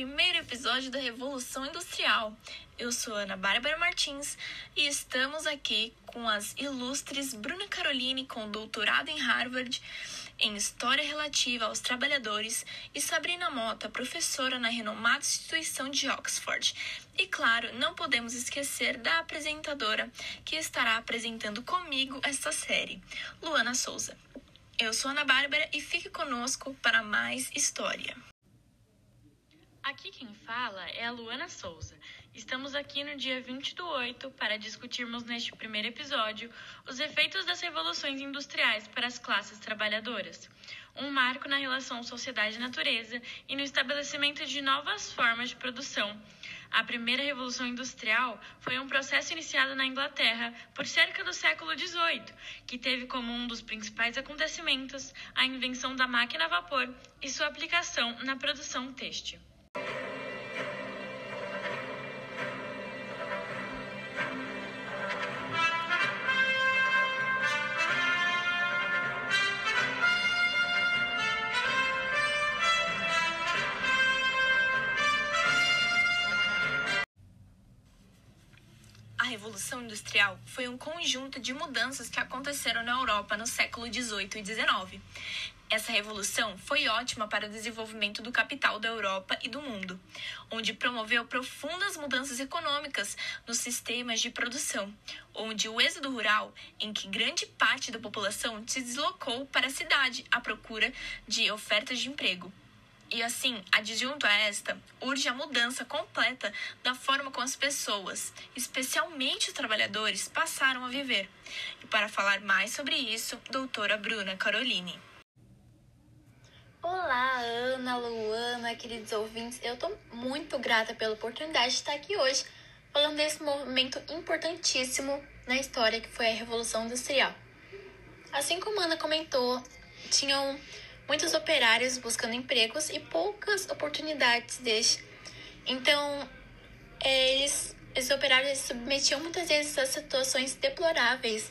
primeiro episódio da Revolução Industrial. Eu sou Ana Bárbara Martins e estamos aqui com as ilustres Bruna Caroline, com doutorado em Harvard em História Relativa aos Trabalhadores, e Sabrina Mota, professora na renomada instituição de Oxford. E claro, não podemos esquecer da apresentadora que estará apresentando comigo esta série, Luana Souza. Eu sou Ana Bárbara e fique conosco para mais história. Aqui quem fala é a Luana Souza. Estamos aqui no dia 20 do 8 para discutirmos neste primeiro episódio os efeitos das revoluções industriais para as classes trabalhadoras, um marco na relação sociedade-natureza e no estabelecimento de novas formas de produção. A primeira revolução industrial foi um processo iniciado na Inglaterra por cerca do século XVIII, que teve como um dos principais acontecimentos a invenção da máquina a vapor e sua aplicação na produção têxtil. Revolução Industrial foi um conjunto de mudanças que aconteceram na Europa no século XVIII e XIX. Essa revolução foi ótima para o desenvolvimento do capital da Europa e do mundo, onde promoveu profundas mudanças econômicas nos sistemas de produção, onde o êxodo rural, em que grande parte da população se deslocou para a cidade à procura de ofertas de emprego, e assim, adjunto a esta, urge a mudança completa da forma como as pessoas, especialmente os trabalhadores, passaram a viver. E para falar mais sobre isso, doutora Bruna Caroline. Olá, Ana, Luana, queridos ouvintes. Eu estou muito grata pela oportunidade de estar aqui hoje falando desse movimento importantíssimo na história que foi a Revolução Industrial. Assim como a Ana comentou, tinham muitos operários buscando empregos e poucas oportunidades deste. Então, é, eles, esses operários se submetiam muitas vezes a situações deploráveis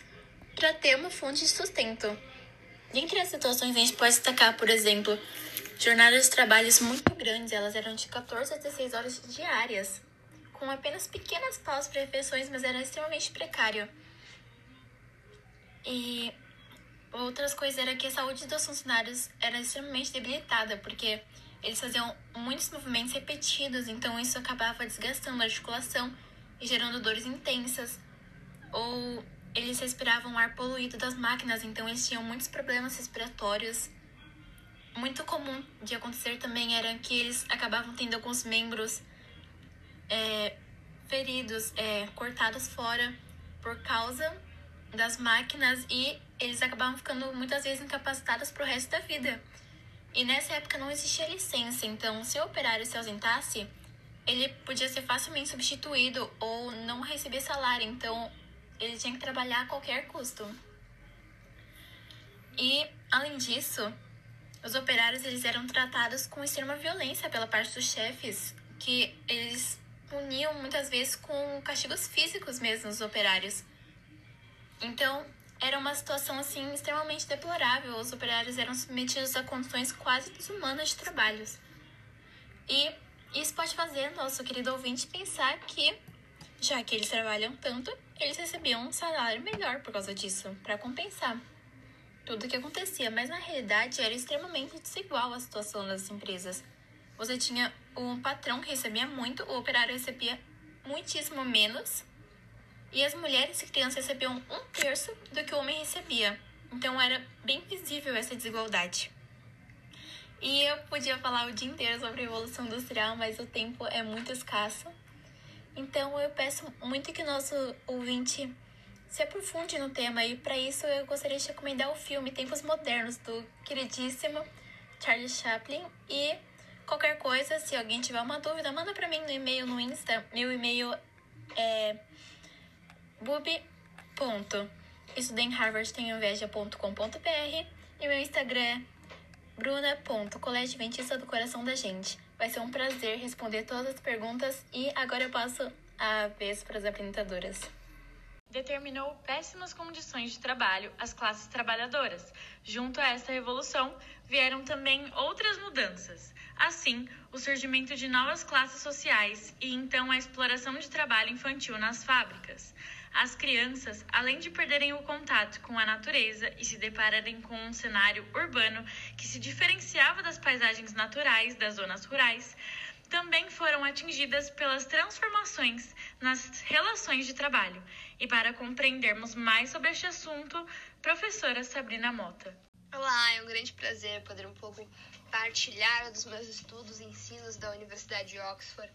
para ter uma fonte de sustento. Dentre as situações, a gente pode destacar, por exemplo, jornadas de trabalhos muito grandes, elas eram de 14 a 16 horas diárias, com apenas pequenas pausas para refeições, mas era extremamente precário. E Outras coisas era que a saúde dos funcionários era extremamente debilitada, porque eles faziam muitos movimentos repetidos, então isso acabava desgastando a articulação e gerando dores intensas. Ou eles respiravam ar poluído das máquinas, então eles tinham muitos problemas respiratórios. Muito comum de acontecer também era que eles acabavam tendo alguns membros é, feridos, é, cortados fora por causa das máquinas e eles acabavam ficando muitas vezes incapacitados para o resto da vida. E nessa época não existia licença, então se o operário se ausentasse, ele podia ser facilmente substituído ou não receber salário, então ele tinha que trabalhar a qualquer custo. E além disso, os operários eles eram tratados com extrema violência pela parte dos chefes, que eles puniam muitas vezes com castigos físicos mesmo os operários. Então, era uma situação assim extremamente deplorável. Os operários eram submetidos a condições quase desumanas de trabalhos. E isso pode fazer nosso querido ouvinte pensar que, já que eles trabalham tanto, eles recebiam um salário melhor por causa disso, para compensar tudo o que acontecia. Mas na realidade era extremamente desigual a situação das empresas. Você tinha um patrão que recebia muito, o operário recebia muitíssimo menos e as mulheres e crianças recebiam um terço do que o homem recebia. Então era bem visível essa desigualdade. E eu podia falar o dia inteiro sobre a Revolução Industrial, mas o tempo é muito escasso. Então eu peço muito que nosso ouvinte se aprofunde no tema e para isso eu gostaria de recomendar o filme Tempos Modernos do queridíssimo Charlie Chaplin e qualquer coisa, se alguém tiver uma dúvida, manda para mim no e-mail no Insta. Meu e-mail é bubi. e meu Instagram é bruna.colegeventista do coração da gente. Vai ser um prazer responder todas as perguntas e agora eu passo a vez para as apresentadoras. determinou péssimas condições de trabalho às classes trabalhadoras. Junto a essa revolução, vieram também outras mudanças. Assim, o surgimento de novas classes sociais e então a exploração de trabalho infantil nas fábricas. As crianças, além de perderem o contato com a natureza e se depararem com um cenário urbano que se diferenciava das paisagens naturais das zonas rurais, também foram atingidas pelas transformações nas relações de trabalho. E para compreendermos mais sobre este assunto, professora Sabrina Mota. Olá, é um grande prazer poder um pouco partilhar dos meus estudos e ensinos da Universidade de Oxford.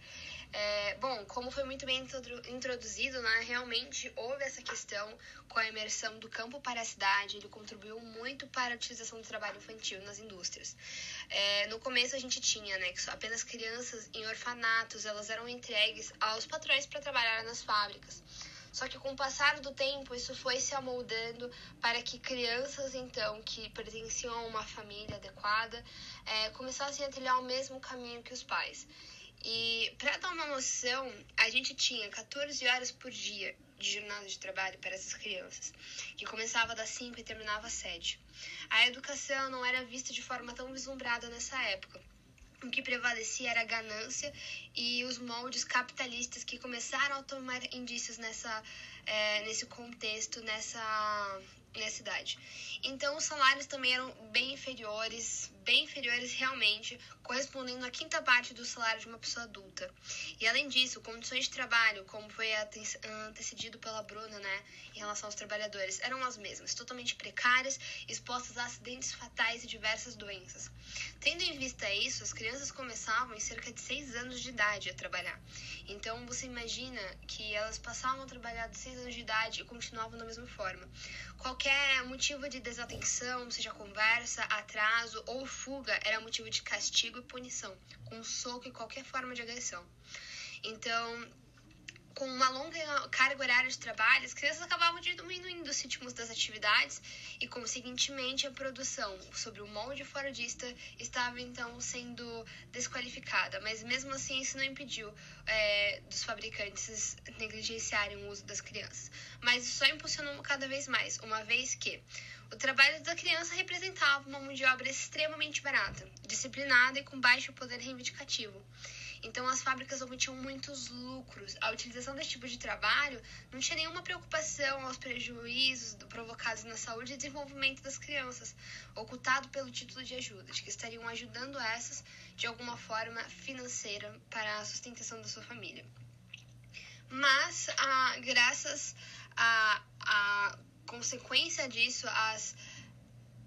É, bom, como foi muito bem introduzido, né, realmente houve essa questão com a imersão do campo para a cidade, ele contribuiu muito para a utilização do trabalho infantil nas indústrias. É, no começo a gente tinha né, que apenas crianças em orfanatos elas eram entregues aos patrões para trabalhar nas fábricas. Só que com o passar do tempo, isso foi se amoldando para que crianças, então, que pertenciam a uma família adequada, é, começassem a trilhar o mesmo caminho que os pais. E para dar uma noção, a gente tinha 14 horas por dia de jornada de trabalho para essas crianças, que começava das 5 e terminava às 7. A educação não era vista de forma tão vislumbrada nessa época o que prevalecia era a ganância e os moldes capitalistas que começaram a tomar indícios nessa, é, nesse contexto, nessa, nessa idade. Então, os salários também eram bem inferiores, bem inferiores realmente, correspondendo à quinta parte do salário de uma pessoa adulta. E além disso, condições de trabalho, como foi antecedido pela Bruna, né, em relação aos trabalhadores, eram as mesmas, totalmente precárias, expostas a acidentes fatais e diversas doenças. Tendo em vista isso, as crianças começavam em cerca de 6 anos de idade a trabalhar. Então, você imagina que elas passavam a trabalhar de 6 anos de idade e continuavam da mesma forma. Qualquer motivo de desatenção, seja conversa, atraso ou fuga, era motivo de castigo e punição, com soco e qualquer forma de agressão. Então, com uma longa carga horária de trabalho, as crianças acabavam diminuindo os ritmos das atividades e, consequentemente, a produção sobre o molde foradista estava então sendo desqualificada. Mas mesmo assim, isso não impediu é, dos fabricantes negligenciarem o uso das crianças. Mas isso só impulsionou cada vez mais, uma vez que o trabalho da criança representava uma mão de obra extremamente barata, disciplinada e com baixo poder reivindicativo. Então as fábricas obtinham muitos lucros. A utilização desse tipo de trabalho não tinha nenhuma preocupação aos prejuízos provocados na saúde e desenvolvimento das crianças, ocultado pelo título de ajuda, de que estariam ajudando essas de alguma forma financeira para a sustentação da sua família. Mas, ah, graças a, a consequência disso, as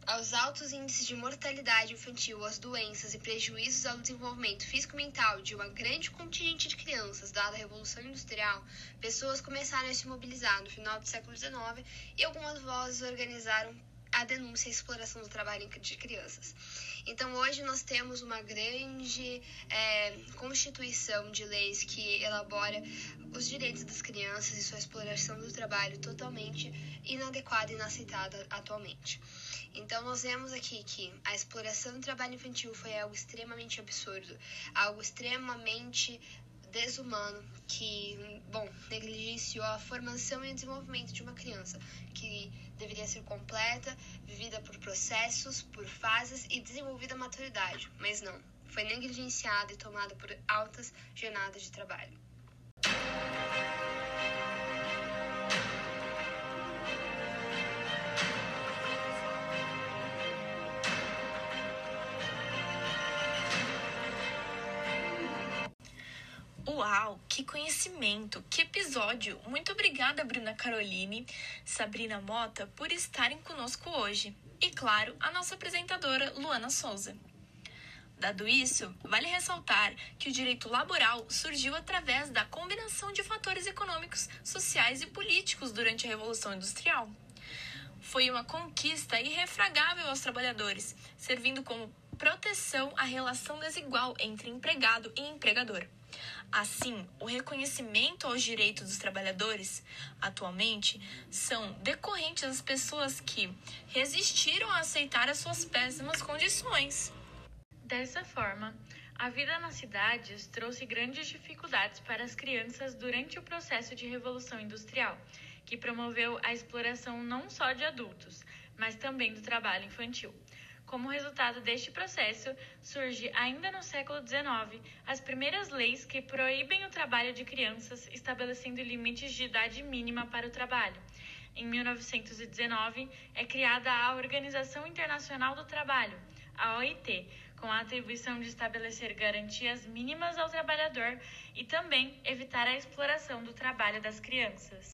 aos altos índices de mortalidade infantil, às doenças e prejuízos ao desenvolvimento físico-mental de uma grande contingente de crianças dada a Revolução Industrial, pessoas começaram a se mobilizar no final do século XIX e algumas vozes organizaram a denúncia e exploração do trabalho de crianças. Então, hoje nós temos uma grande é, constituição de leis que elabora os direitos das crianças e sua exploração do trabalho totalmente inadequada e inaceitada atualmente. Então, nós vemos aqui que a exploração do trabalho infantil foi algo extremamente absurdo, algo extremamente desumano que, bom, negligenciou a formação e o desenvolvimento de uma criança, que deveria ser completa, vivida por processos, por fases e desenvolvida a maturidade, mas não, foi negligenciada e tomada por altas jornadas de trabalho. Que conhecimento, que episódio! Muito obrigada, Bruna Caroline, Sabrina Mota, por estarem conosco hoje. E, claro, a nossa apresentadora, Luana Souza. Dado isso, vale ressaltar que o direito laboral surgiu através da combinação de fatores econômicos, sociais e políticos durante a Revolução Industrial. Foi uma conquista irrefragável aos trabalhadores, servindo como proteção à relação desigual entre empregado e empregador. Assim, o reconhecimento aos direitos dos trabalhadores, atualmente, são decorrentes das pessoas que resistiram a aceitar as suas péssimas condições. Dessa forma, a vida nas cidades trouxe grandes dificuldades para as crianças durante o processo de revolução industrial, que promoveu a exploração não só de adultos, mas também do trabalho infantil. Como resultado deste processo, surge ainda no século XIX as primeiras leis que proíbem o trabalho de crianças, estabelecendo limites de idade mínima para o trabalho. Em 1919, é criada a Organização Internacional do Trabalho, a OIT, com a atribuição de estabelecer garantias mínimas ao trabalhador e também evitar a exploração do trabalho das crianças.